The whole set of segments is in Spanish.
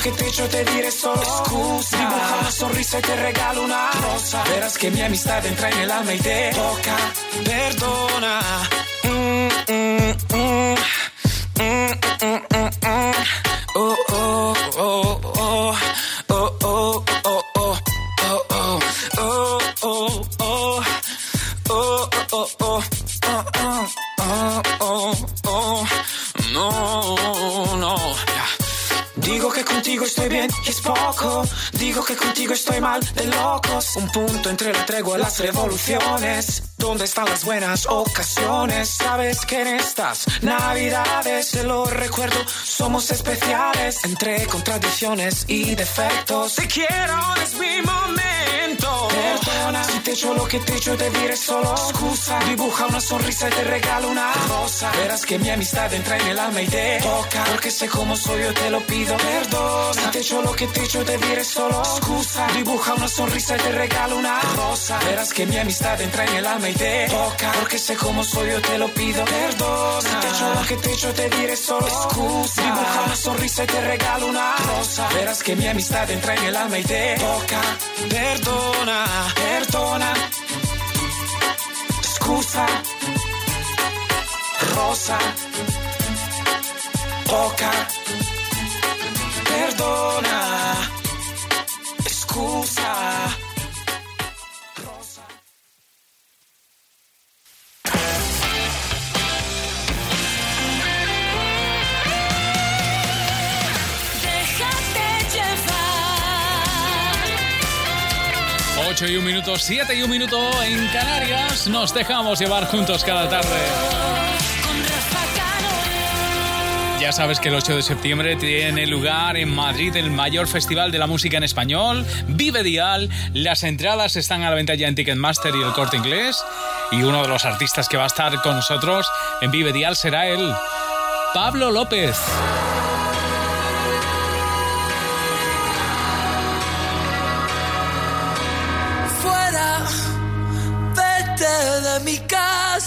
che ti dicho te diré solo. Scusa. Dibuja una sonrisa e te regalo una rosa. Verás che mia amistad entra en el alma y te toca Perdona mm, mm, mm. Digo que contigo estoy mal de locos. Un punto entre la tregua las revoluciones. ¿Dónde están las buenas ocasiones? Sabes que en estas navidades, te lo recuerdo, somos especiales. Entre contradicciones y defectos. Te quiero, es mi momento. Perdona si te echo lo que te echo, te solo excusa. Dibuja una sonrisa y te regalo una rosa. Verás que mi amistad entra en el alma y te toca. Porque sé cómo soy, yo te lo pido. Perdona si te echo lo que te echo, te solo excusa. Dibuja una sonrisa y te regalo una rosa. Verás que mi amistad entra en el alma y te toca. Porque sé cómo soy, yo te lo pido. Perdona si te echo lo que te echo, te diré solo excusa. Dibuja una sonrisa y te regalo una rosa. Verás que mi amistad entra en el alma y te toca. Perdona, perdona, excusa, rosa, poca, perdona, excusa. 8 y un minuto, 7 y un minuto en Canarias. Nos dejamos llevar juntos cada tarde. Ya sabes que el 8 de septiembre tiene lugar en Madrid el mayor festival de la música en español, Vive Dial. Las entradas están a la venta ya en Ticketmaster y el corte inglés. Y uno de los artistas que va a estar con nosotros en Vive Dial será él, Pablo López.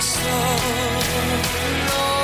so long.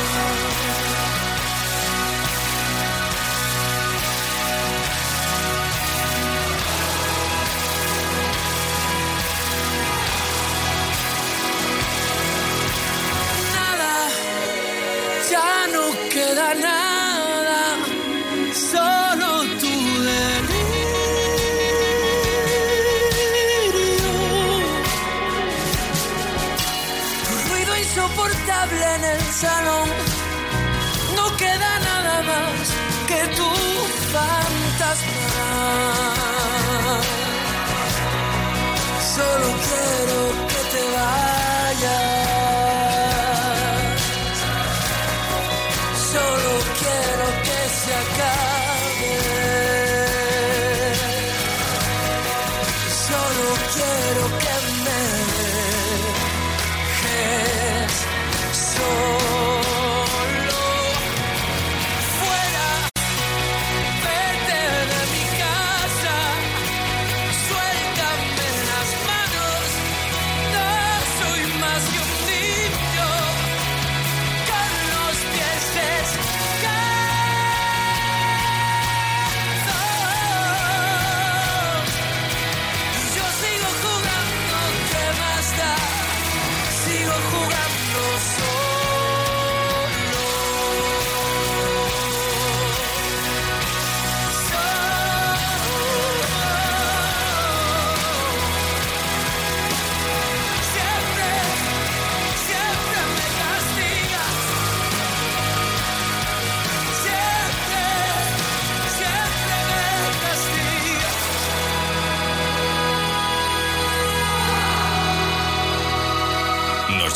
Salón, no queda nada más que tu fantasma. Solo quiero que te vayas.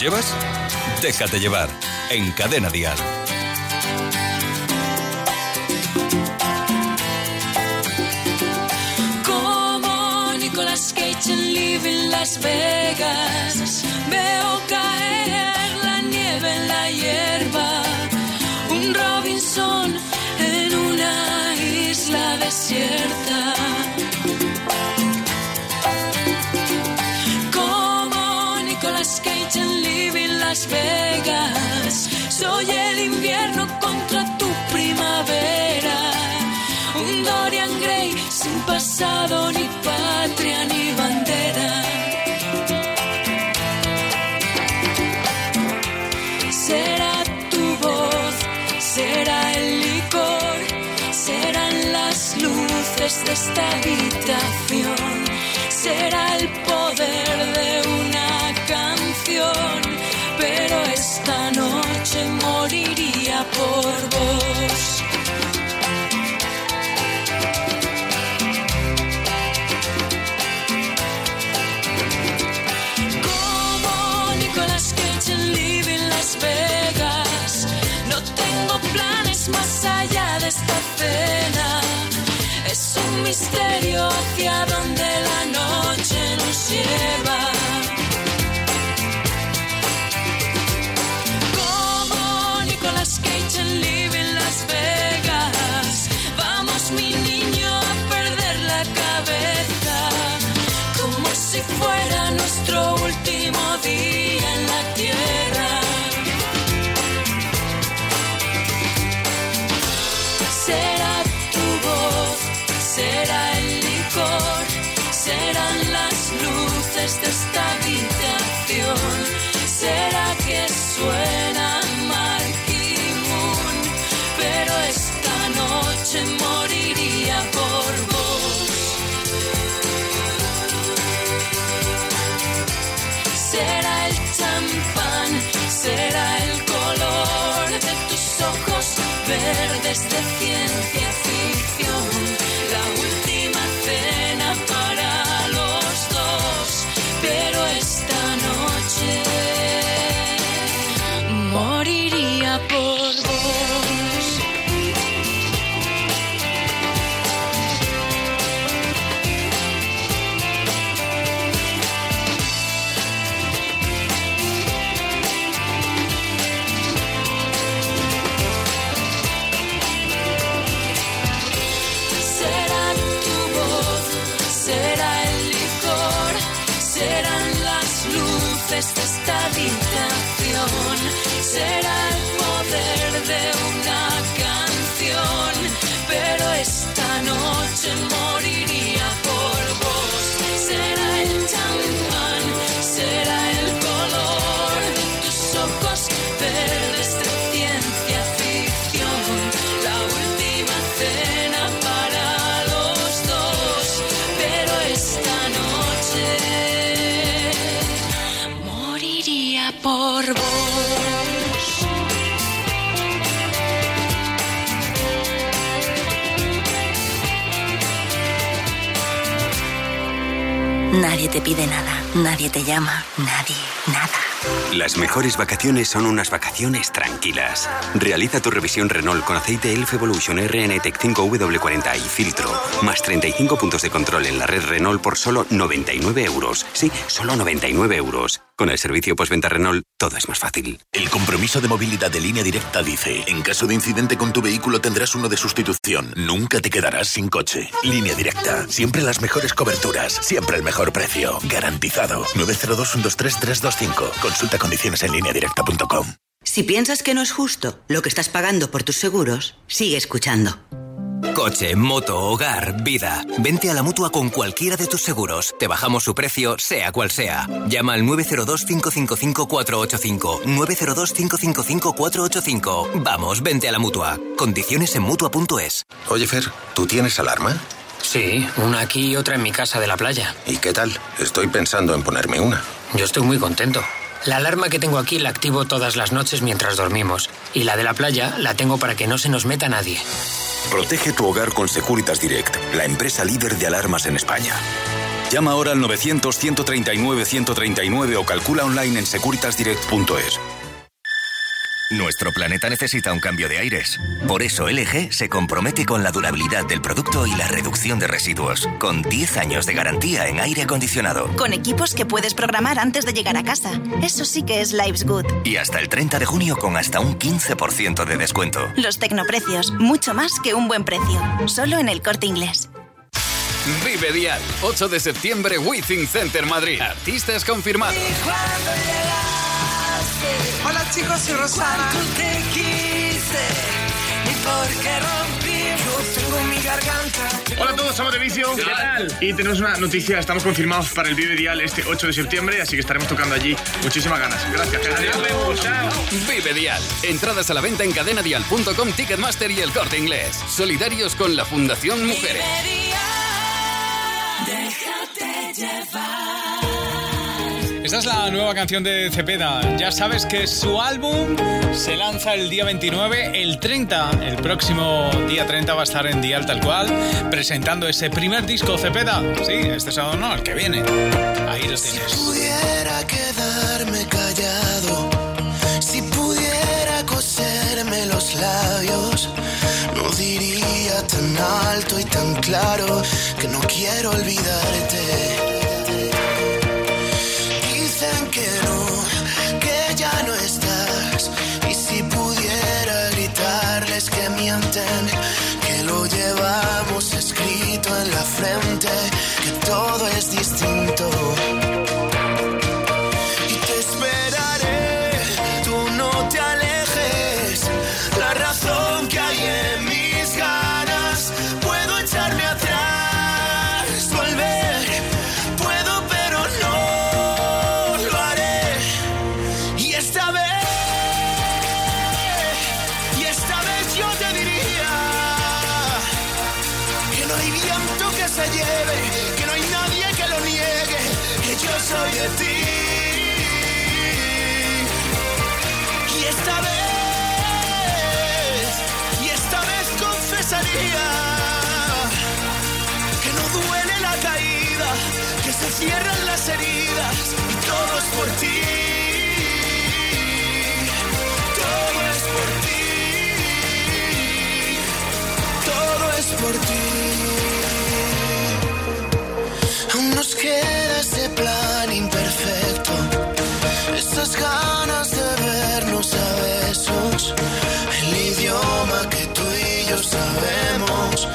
Llevas? Déjate llevar en Cadena Dial. Como Nicolas Cage en Living Las Vegas, veo caer la nieve en la hierba. Un Robinson en una isla desierta. Las Vegas, soy el invierno contra tu primavera. Un Dorian Gray sin pasado, ni patria, ni bandera. Será tu voz, será el licor, serán las luces de esta habitación, será el poder de una canción, esta noche moriría por vos. Como Nicolas Cage en Living Las Vegas. No tengo planes más allá de esta cena. Es un misterio hacia donde la noche nos lleva. Como Nicolas Cage en Living Las Vegas. Por vos. Nadie te pide nada, nadie te llama, nadie, nada. Las mejores vacaciones son unas vacaciones tranquilas. Realiza tu revisión Renault con aceite Elf Evolution RN Tech 5W40 y filtro. Más 35 puntos de control en la red Renault por solo 99 euros. Sí, solo 99 euros. Con el servicio postventa Renault, todo es más fácil. El compromiso de movilidad de línea directa dice, en caso de incidente con tu vehículo tendrás uno de sustitución. Nunca te quedarás sin coche. Línea directa. Siempre las mejores coberturas. Siempre el mejor precio. Garantizado. 902-123-325. Consulta condiciones en línea directa.com. Si piensas que no es justo lo que estás pagando por tus seguros, sigue escuchando. Coche, moto, hogar, vida. Vente a la mutua con cualquiera de tus seguros. Te bajamos su precio, sea cual sea. Llama al 902-555-485. 902-555-485. Vamos, vente a la mutua. Condiciones en mutua.es. Oye, Fer, ¿tú tienes alarma? Sí, una aquí y otra en mi casa de la playa. ¿Y qué tal? Estoy pensando en ponerme una. Yo estoy muy contento. La alarma que tengo aquí la activo todas las noches mientras dormimos. Y la de la playa la tengo para que no se nos meta nadie. Protege tu hogar con Securitas Direct, la empresa líder de alarmas en España. Llama ahora al 900-139-139 o calcula online en securitasdirect.es. Nuestro planeta necesita un cambio de aires. Por eso LG se compromete con la durabilidad del producto y la reducción de residuos, con 10 años de garantía en aire acondicionado. Con equipos que puedes programar antes de llegar a casa. Eso sí que es Life's Good. Y hasta el 30 de junio con hasta un 15% de descuento. Los tecnoprecios, mucho más que un buen precio. Solo en el corte inglés. Vive Dial, 8 de septiembre, Withing Center Madrid. Artistas confirmados. Hola chicos, soy Rosana. te quise y porque rompí, yo tengo mi garganta. Hola a todos, somos de Vicio. ¿Qué tal? Y tenemos una noticia, estamos confirmados para el Vive Dial este 8 de septiembre, así que estaremos tocando allí. Muchísimas ganas. Gracias. Vive Dial. Entradas a la venta en cadenadial.com, Ticketmaster y el corte inglés. Solidarios con la Fundación Mujeres. Déjate llevar. Esta es la nueva canción de Cepeda. Ya sabes que su álbum se lanza el día 29, el 30, el próximo día 30 va a estar en Dial tal cual, presentando ese primer disco Cepeda. Sí, este sábado no, el que viene. Ahí lo tienes. Si pudiera quedarme callado, si pudiera coserme los labios, no diría tan alto y tan claro que no quiero olvidarte. Frente, que todo es distinto. Cierran las heridas y todo es por ti. Todo es por ti. Todo es por ti. Aún nos queda ese plan imperfecto. Esas ganas de vernos a besos. El idioma que tú y yo sabemos.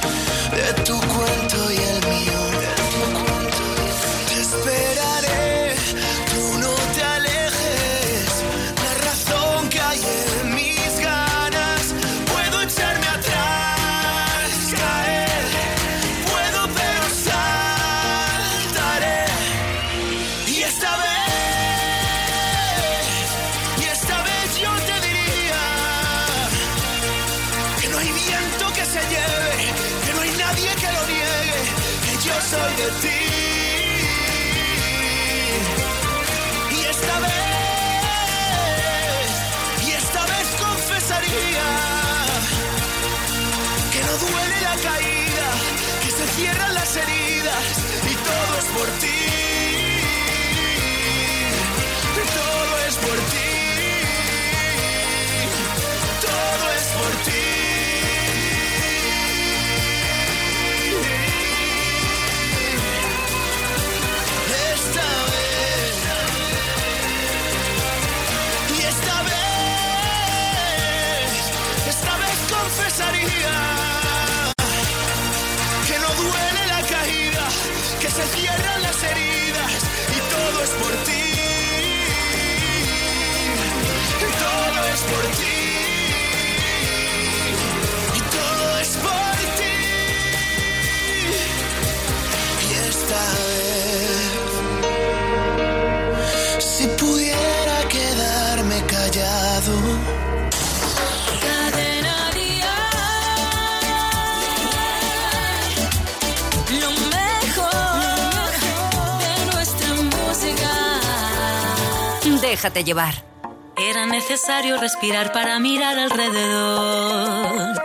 Era necesario respirar para mirar alrededor.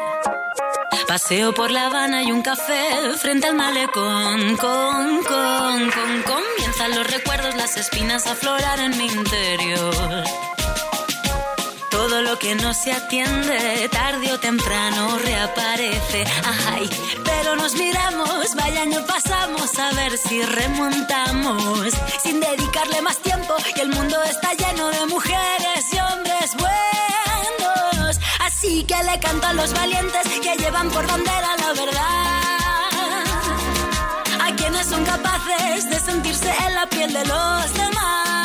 Paseo por La Habana y un café frente al malecón. Con, con, con, comienzan los recuerdos, las espinas a aflorar en mi interior. Todo lo que no se atiende, tarde o temprano reaparece. Ay, pero nos miramos, vaya año pasamos a ver si remontamos. Sin dedicarle más tiempo, y el mundo está lleno de mujeres y hombres buenos. Así que le canto a los valientes que llevan por bandera la verdad. A quienes son capaces de sentirse en la piel de los demás.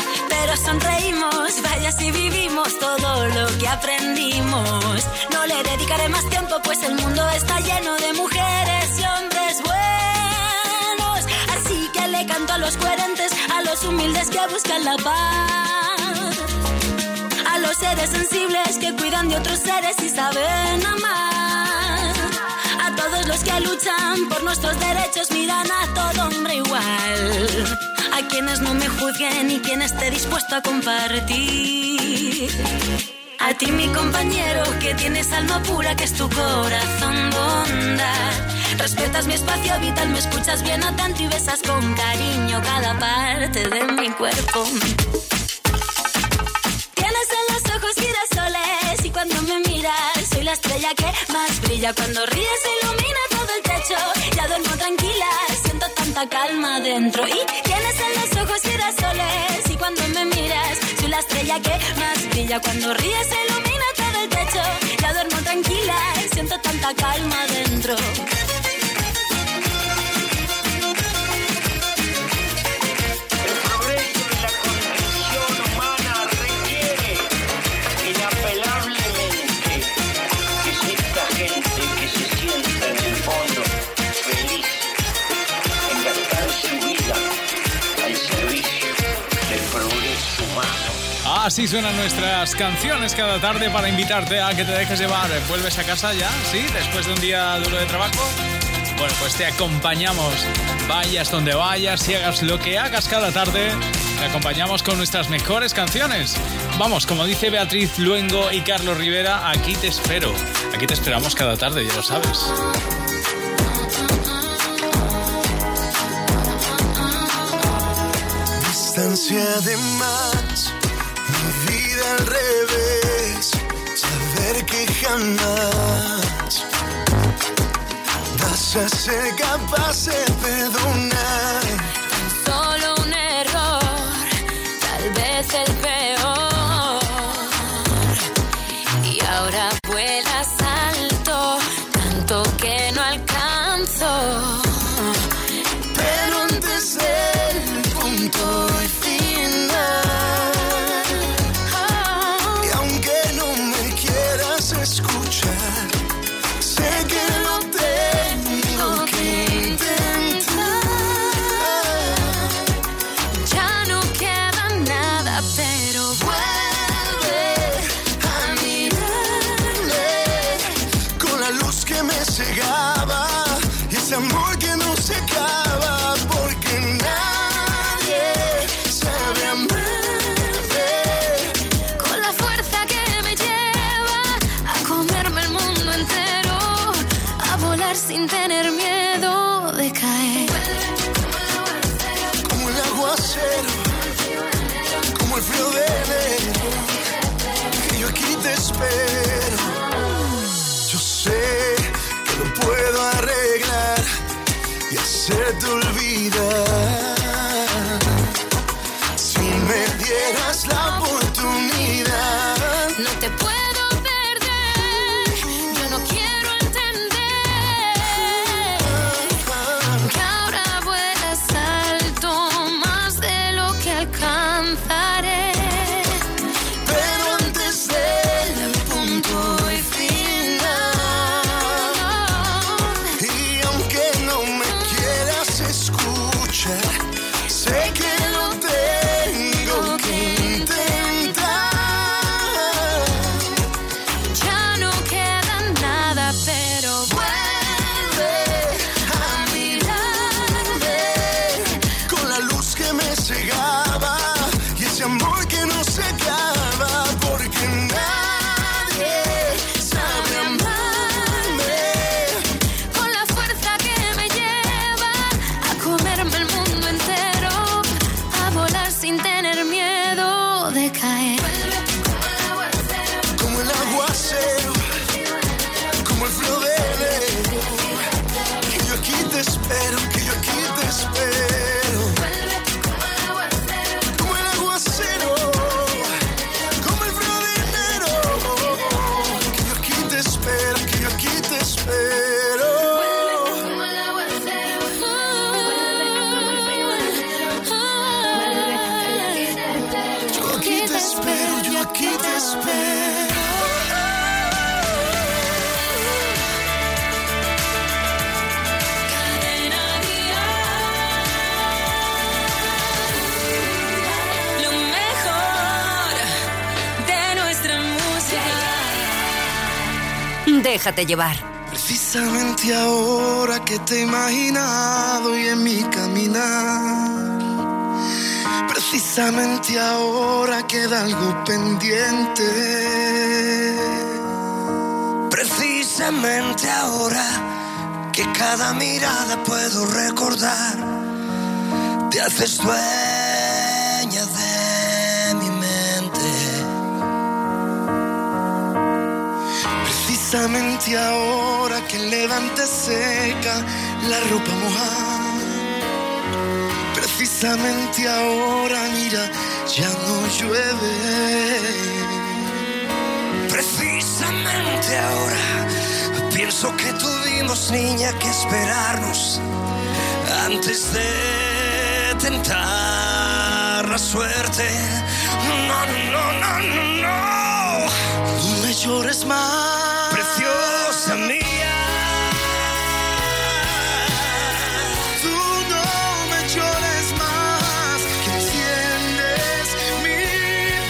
Pero sonreímos, vaya si vivimos todo lo que aprendimos. No le dedicaré más tiempo, pues el mundo está lleno de mujeres y hombres buenos. Así que le canto a los coherentes, a los humildes que buscan la paz. A los seres sensibles que cuidan de otros seres y saben amar. A todos los que luchan por nuestros derechos miran a todo hombre igual. A quienes no me juzguen y quien esté dispuesto a compartir. A ti mi compañero que tienes alma pura que es tu corazón bondad. Respetas mi espacio vital, me escuchas bien atento y besas con cariño cada parte de mi cuerpo. Tienes en los ojos girasoles y cuando me miras soy la estrella que más brilla. Cuando ríes ilumina todo el techo, ya duermo tranquila, tanta calma dentro. Y tienes en los ojos girasoles y cuando me miras soy la estrella que más brilla. Cuando ríes ilumina todo el techo, ya duermo tranquila, siento tanta calma dentro. Así suenan nuestras canciones cada tarde para invitarte a que te dejes llevar. ¿Vuelves a casa ya? ¿Sí? Después de un día duro de trabajo. Bueno, pues te acompañamos. Vayas donde vayas y hagas lo que hagas cada tarde. Te acompañamos con nuestras mejores canciones. Vamos, como dice Beatriz Luengo y Carlos Rivera, aquí te espero. Aquí te esperamos cada tarde, ya lo sabes. Distancia de vida al revés, saber que jamás vas a ser capaz de perdonar. Solo un error, tal vez el peor. Sin tener miedo de caer. Como el aguacero, como el frío de enero, que yo aquí te espero. Yo sé que lo puedo arreglar y hacerte olvidar. Precisamente ahora que te he imaginado y en mi caminar. Precisamente ahora queda algo pendiente. Precisamente ahora que cada mirada puedo recordar. Te haces dueña de Precisamente ahora que levante seca la ropa mojada. Precisamente ahora, mira, ya no llueve. Precisamente ahora pienso que tuvimos, niña, que esperarnos antes de tentar la suerte. No, no, no, no, no. No me llores más, preciosa mía. Tú no me llores más, que enciendes mi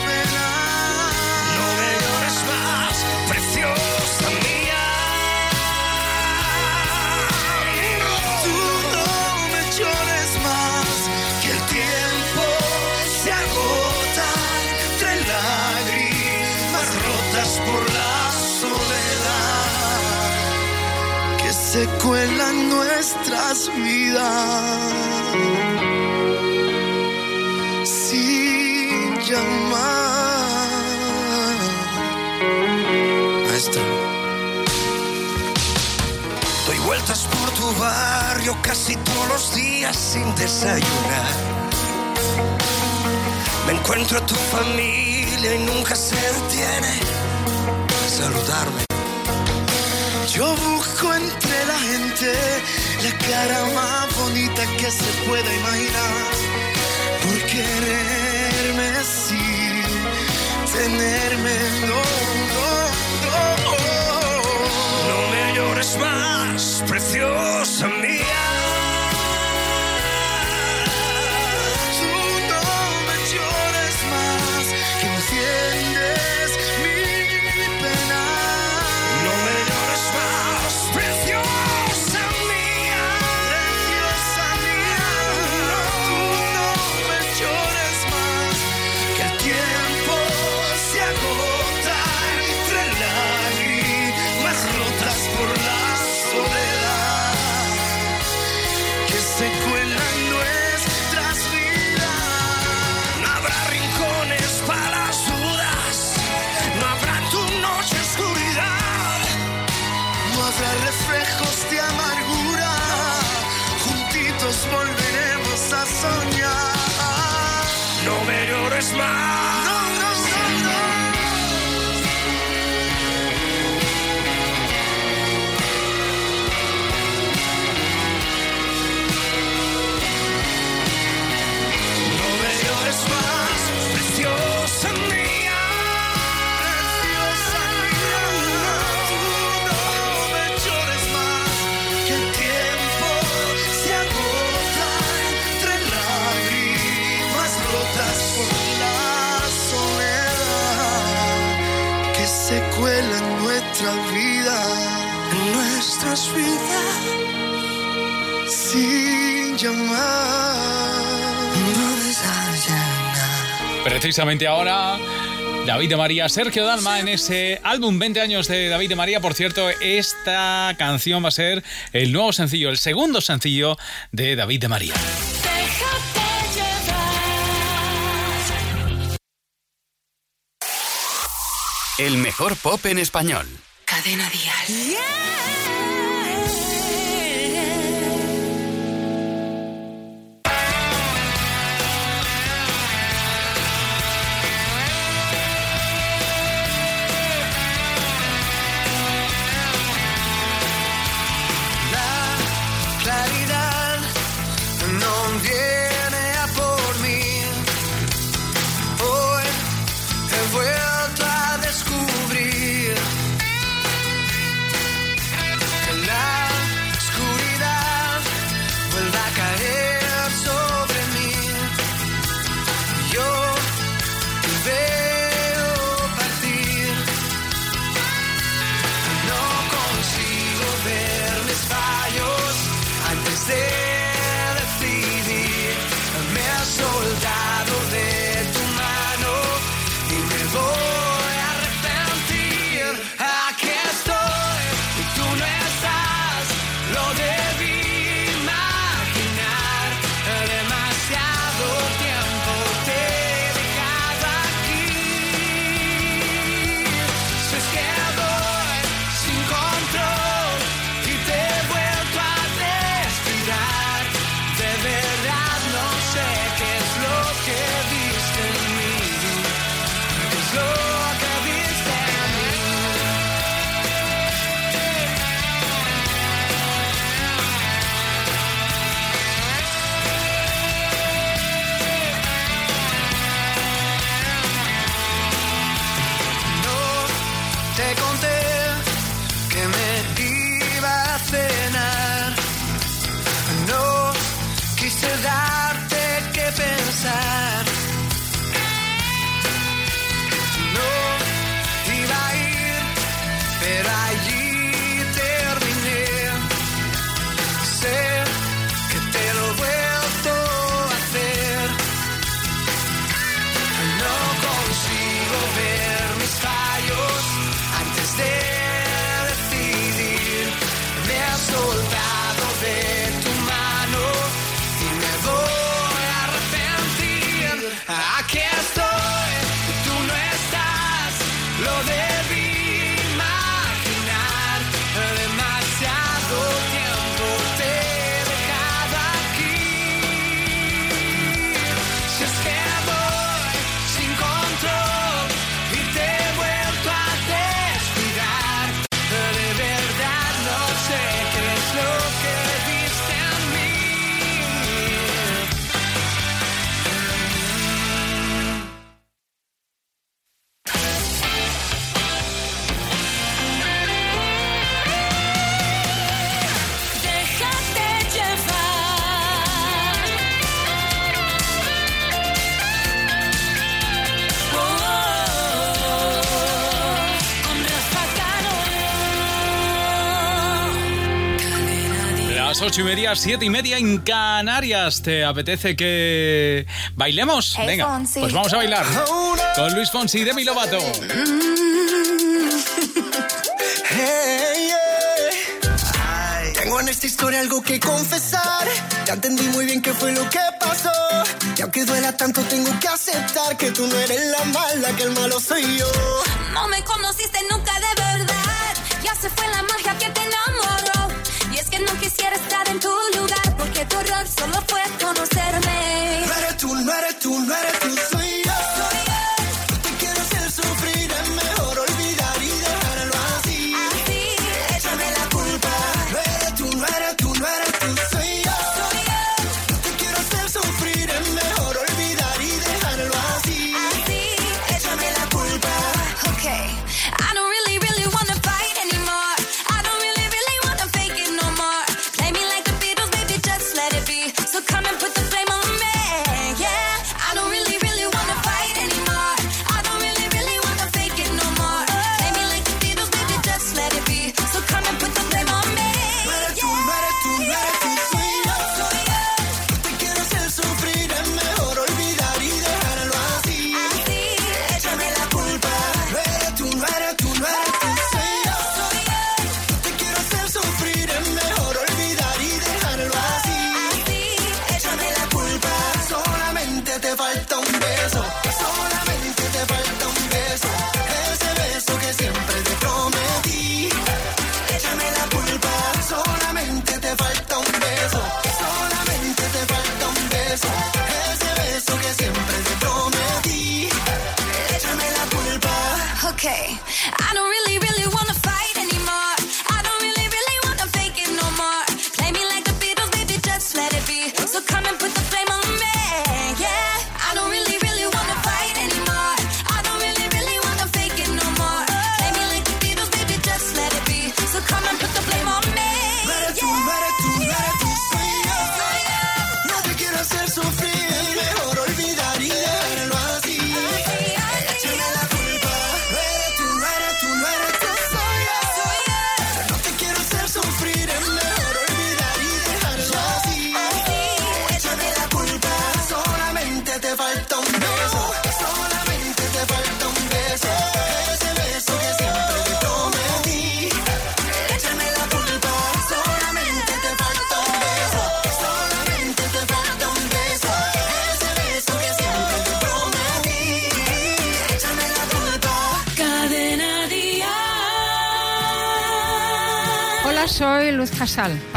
pena. No me llores más, preciosa mía. Tú no me llores más, que el tiempo se agota entre lágrimas rotas por la se cuelan nuestras vidas sin llamar. Maestro. Doy vueltas por tu barrio casi todos los días sin desayunar. Me encuentro a tu familia y nunca se detiene a saludarme. Yo busco entre la gente la cara más bonita que se pueda imaginar. Por quererme sin tenerme, no, no, no. No me llores más, preciosa mía. Precisamente ahora, David de María, Sergio Dalma en ese álbum 20 años de David de María. Por cierto, esta canción va a ser el nuevo sencillo, el segundo sencillo de David de María. El mejor pop en español. Cadena Dial. La 8 y media, 7 y media en Canarias. ¿Te apetece que bailemos? Hey, Venga, Fonsi. pues vamos a bailar. Con Luis Fonsi y Demi Lovato. hey, yeah. Tengo en esta historia algo que confesar. Ya entendí muy bien qué fue lo que pasó. Y aunque duela tanto, tengo que aceptar que tú no eres la mala, que el malo soy yo. No me conociste nunca no quisiera estar en tu lugar. Porque tu error solo fue conocerme. No eres tú, no eres tú, no eres tú,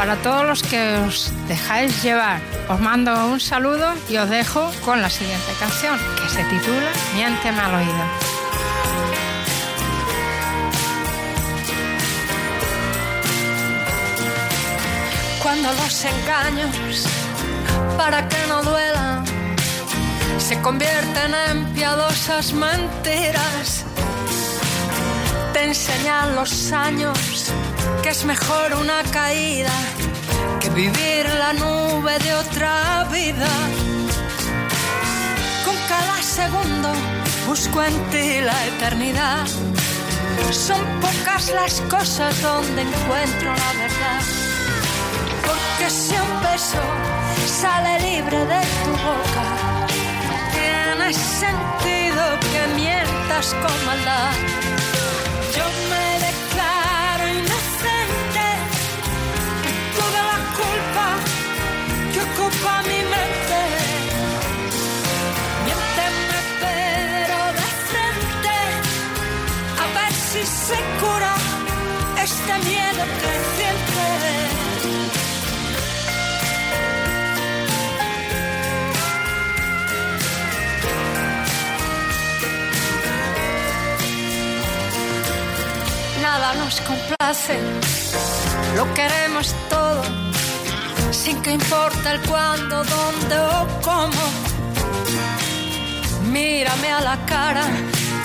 Para todos los que os dejáis llevar, os mando un saludo y os dejo con la siguiente canción, que se titula Miénteme al oído. Cuando los engaños, para que no duelan, se convierten en piadosas mentiras. Te enseñan los años que es mejor una caída que vivir la nube de otra vida. Con cada segundo busco en ti la eternidad. Son pocas las cosas donde encuentro la verdad. Porque si un beso sale libre de tu boca, tiene sentido que mientas con maldad. Yo me este miedo nada nos complace, lo queremos todo, sin que importe el cuándo, dónde o cómo. Mírame a la cara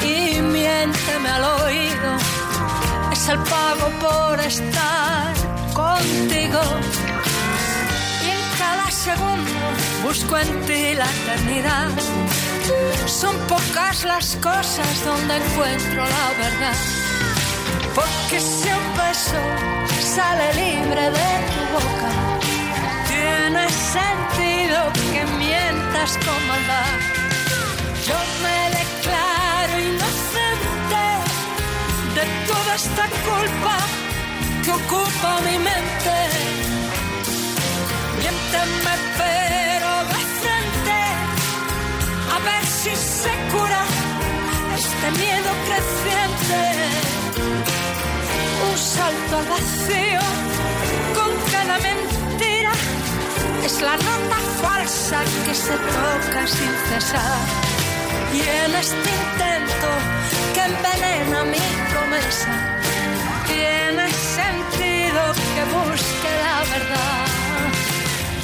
y miénteme al oído, el pago por estar contigo. Y en cada segundo busco en ti la eternidad. Son pocas las cosas donde encuentro la verdad. Porque si un beso sale libre de tu boca, tiene sentido que mientas con maldad. Yo me esta culpa que ocupa mi mente. Miénteme pero de frente, a ver si se cura este miedo creciente un salto al vacío con cada mentira. Es la nota falsa que se toca sin cesar. Y en este intento que envenena mi promesa, tiene sentido que busque la verdad.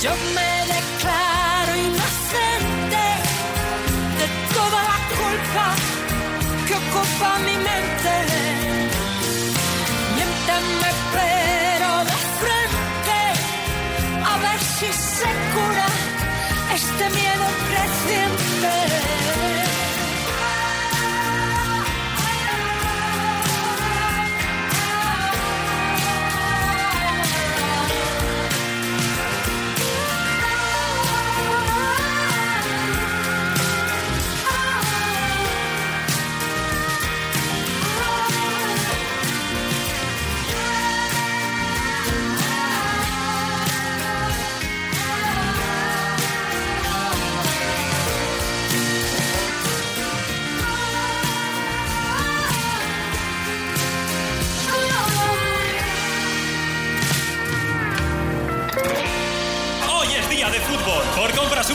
Yo me declaro inocente de toda la culpa que ocupa mi mente miénteme pero de frente a ver si se cura este miedo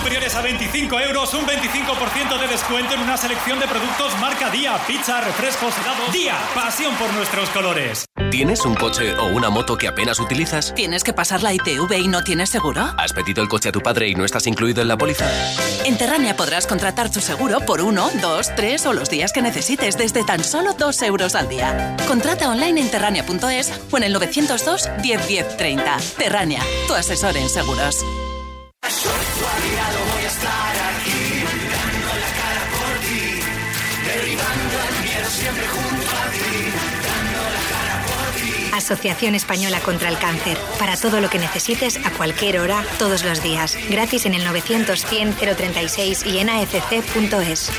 superiores a 25 euros, un 25% de descuento en una selección de productos marca Día, pizza, refrescos, helados. Día, pasión por nuestros colores. ¿Tienes un coche o una moto que apenas utilizas? ¿Tienes que pasar la ITV y no tienes seguro? ¿Has pedido el coche a tu padre y no estás incluido en la póliza? En Terrania podrás contratar tu seguro por uno, dos, tres o los días que necesites desde tan solo dos euros al día. Contrata online en terrania.es o en el 902 10 10 30. Terrania, tu asesor en seguros. Voy a estar aquí, dando la cara por ti, derribando el miedo siempre junto a ti, dando la cara por ti. Asociación Española contra el Cáncer. Para todo lo que necesites, a cualquier hora, todos los días. Gratis en el 900-100-036 y en afc.es.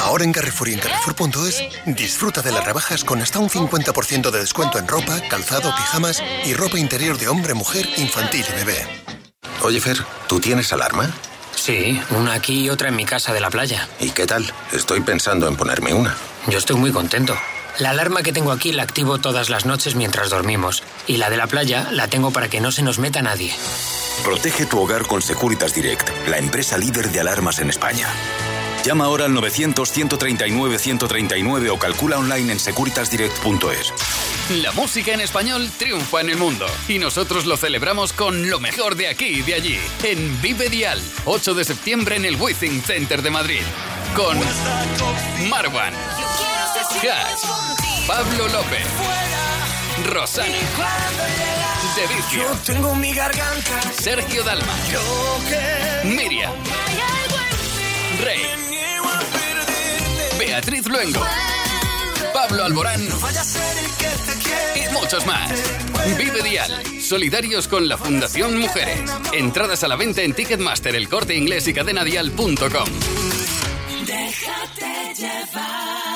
Ahora en Carrefour y en Carrefour.es, disfruta de las rebajas con hasta un 50% de descuento en ropa, calzado, pijamas y ropa interior de hombre, mujer, infantil y bebé. Oye, Fer, ¿tú tienes alarma? Sí, una aquí y otra en mi casa de la playa. ¿Y qué tal? Estoy pensando en ponerme una. Yo estoy muy contento. La alarma que tengo aquí la activo todas las noches mientras dormimos. Y la de la playa la tengo para que no se nos meta nadie. Protege tu hogar con Securitas Direct, la empresa líder de alarmas en España. Llama ahora al 900-139-139 o calcula online en securitasdirect.es. La música en español triunfa en el mundo y nosotros lo celebramos con lo mejor de aquí y de allí, en Vive Dial, 8 de septiembre en el Withing Center de Madrid, con Marwan, Hash, Pablo López, Rosana, De Vicio, tengo mi garganta. Sergio Dalma, Miriam, Rey, Beatriz Luengo, Pablo Alborán y muchos más. Vive Dial, solidarios con la Fundación Mujeres. Entradas a la venta en Ticketmaster, el corte inglés y cadenadial.com. Déjate llevar.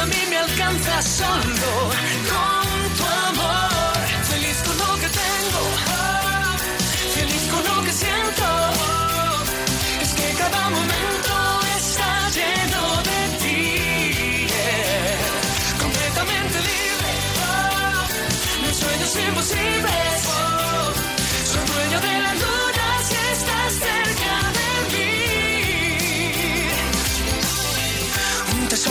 A mí me alcanza solo con tu amor. Feliz con lo que tengo, feliz con lo que siento. Es que cada momento está lleno de ti. Completamente libre, mis sueños imposibles.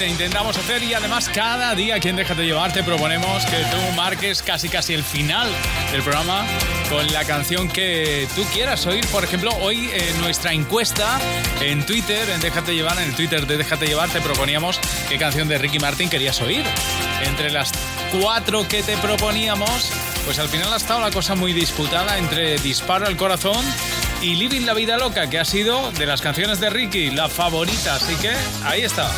Te intentamos hacer y además cada día aquí en Déjate Llevar te proponemos que tú marques casi casi el final del programa con la canción que tú quieras oír. Por ejemplo, hoy en nuestra encuesta en Twitter, en Déjate Llevar, en el Twitter de Déjate Llevar, te proponíamos qué canción de Ricky Martin querías oír. Entre las cuatro que te proponíamos, pues al final ha estado la cosa muy disputada entre Disparo al Corazón y Living la Vida Loca, que ha sido de las canciones de Ricky la favorita. Así que ahí está.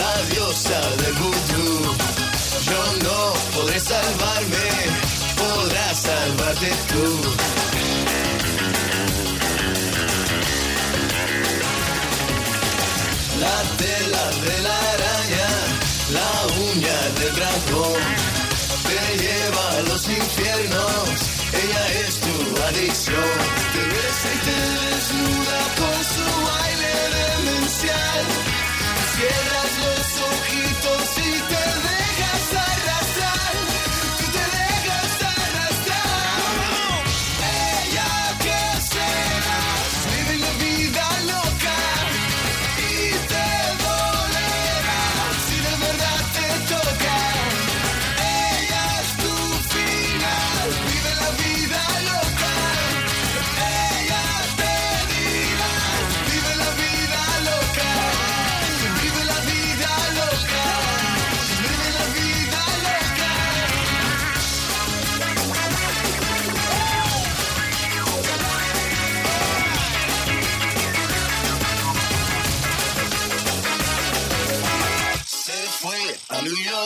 la diosa del vudú. Yo no podré salvarme, podrás salvarte tú. La tela de la araña, la uña del dragón, te lleva a los infiernos, ella es tu adicción. Te besa y te desnuda con su baile demencial.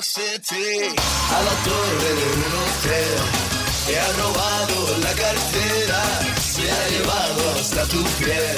A la torre de un hotel. Te ha robado la cartera. Se ha llevado hasta tu piel.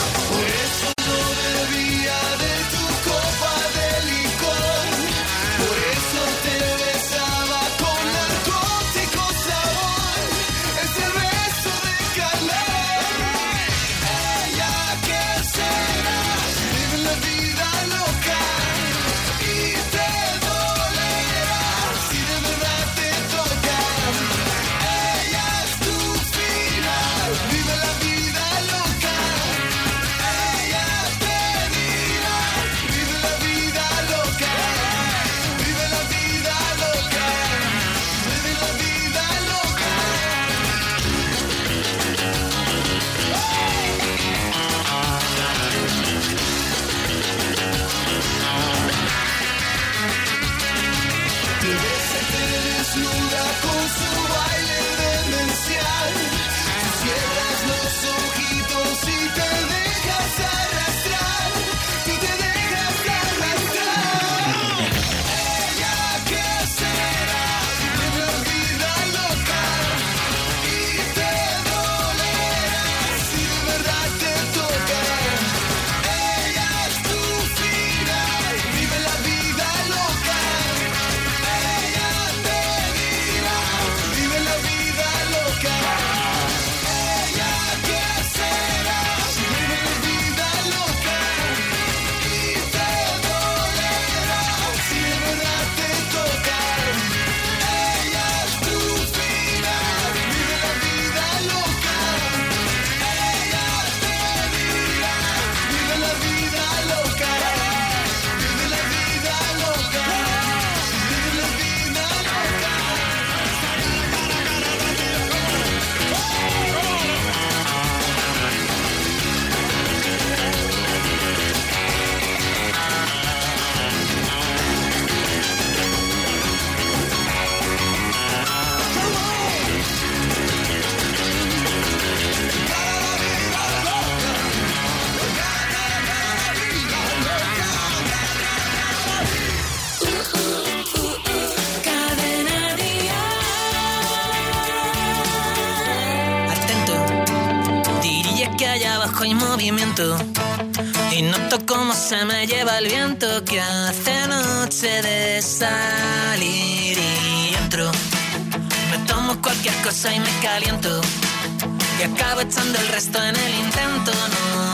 marcha me lleva el viento que hace noche de salir y entro. Me tomo cualquier cosa y me caliento. Y acabo echando el resto en el intento, no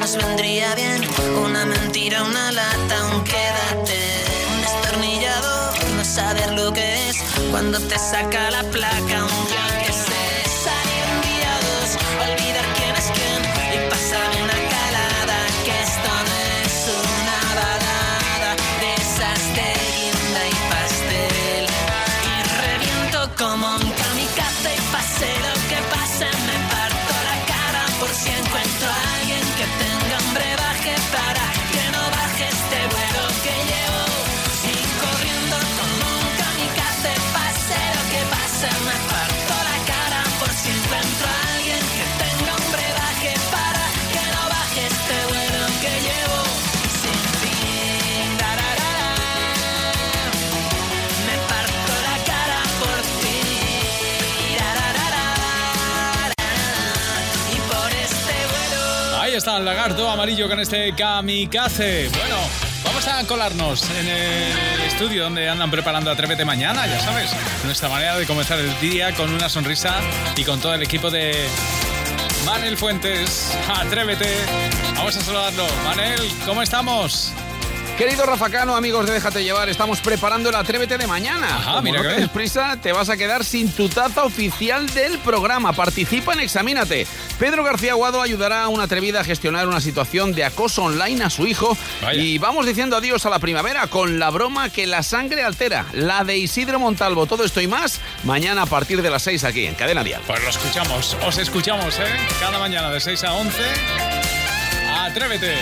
Nos vendría bien. Una mentira, una lata, un quédate. Un destornillador, no saber lo que es cuando te saca la placa. Un el lagarto amarillo con este kamikaze. Bueno, vamos a colarnos en el estudio donde andan preparando Atrévete Mañana, ya sabes. Nuestra manera de comenzar el día con una sonrisa y con todo el equipo de Manel Fuentes. Atrévete. Vamos a saludarlo. Manel, ¿cómo estamos? Querido Rafa Cano, amigos de Déjate Llevar, estamos preparando el Atrévete de mañana. Ajá, Como mira no que des prisa, te vas a quedar sin tu taza oficial del programa. Participa en Examínate. Pedro García Aguado ayudará a una atrevida a gestionar una situación de acoso online a su hijo. Y vamos diciendo adiós a la primavera con la broma que la sangre altera, la de Isidro Montalvo. Todo esto y más, mañana a partir de las 6 aquí en Cadena Dial. Pues lo escuchamos, os escuchamos, ¿eh? Cada mañana de 6 a 11. Atrévete.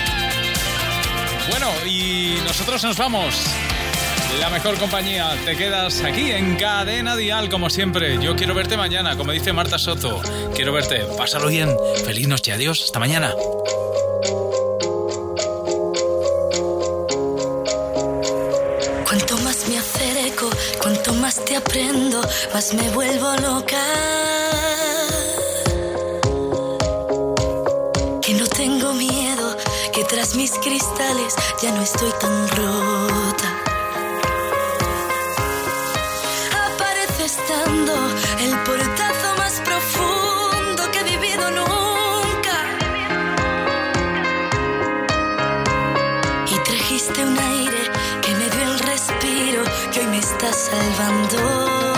Bueno, y nosotros nos vamos. La mejor compañía, te quedas aquí en Cadena Dial, como siempre. Yo quiero verte mañana, como dice Marta Soto. Quiero verte, pásalo bien. Feliz noche, adiós, hasta mañana. Cuanto más me acerco, cuanto más te aprendo, más me vuelvo loca. Que no tengo miedo, que tras mis cristales ya no estoy tan rota. El portazo más profundo que he vivido nunca. Y trajiste un aire que me dio el respiro que hoy me está salvando.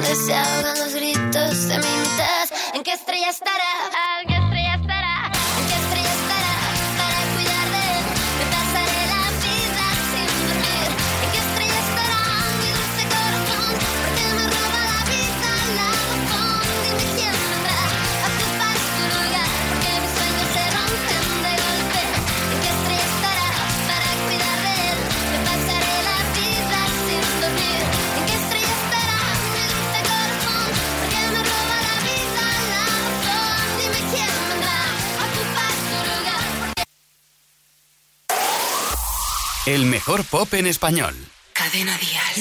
donde se ahogan los gritos de mi ¿En qué estrella estará? El mejor pop en español. Cadena Díaz.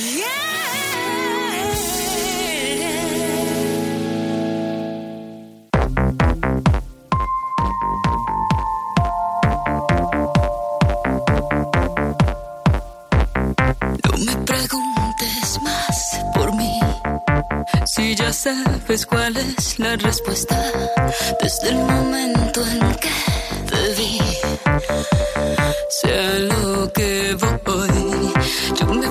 No me preguntes más por mí. Si ya sabes cuál es la respuesta desde el momento en que te vi Sé lo que voy, yo me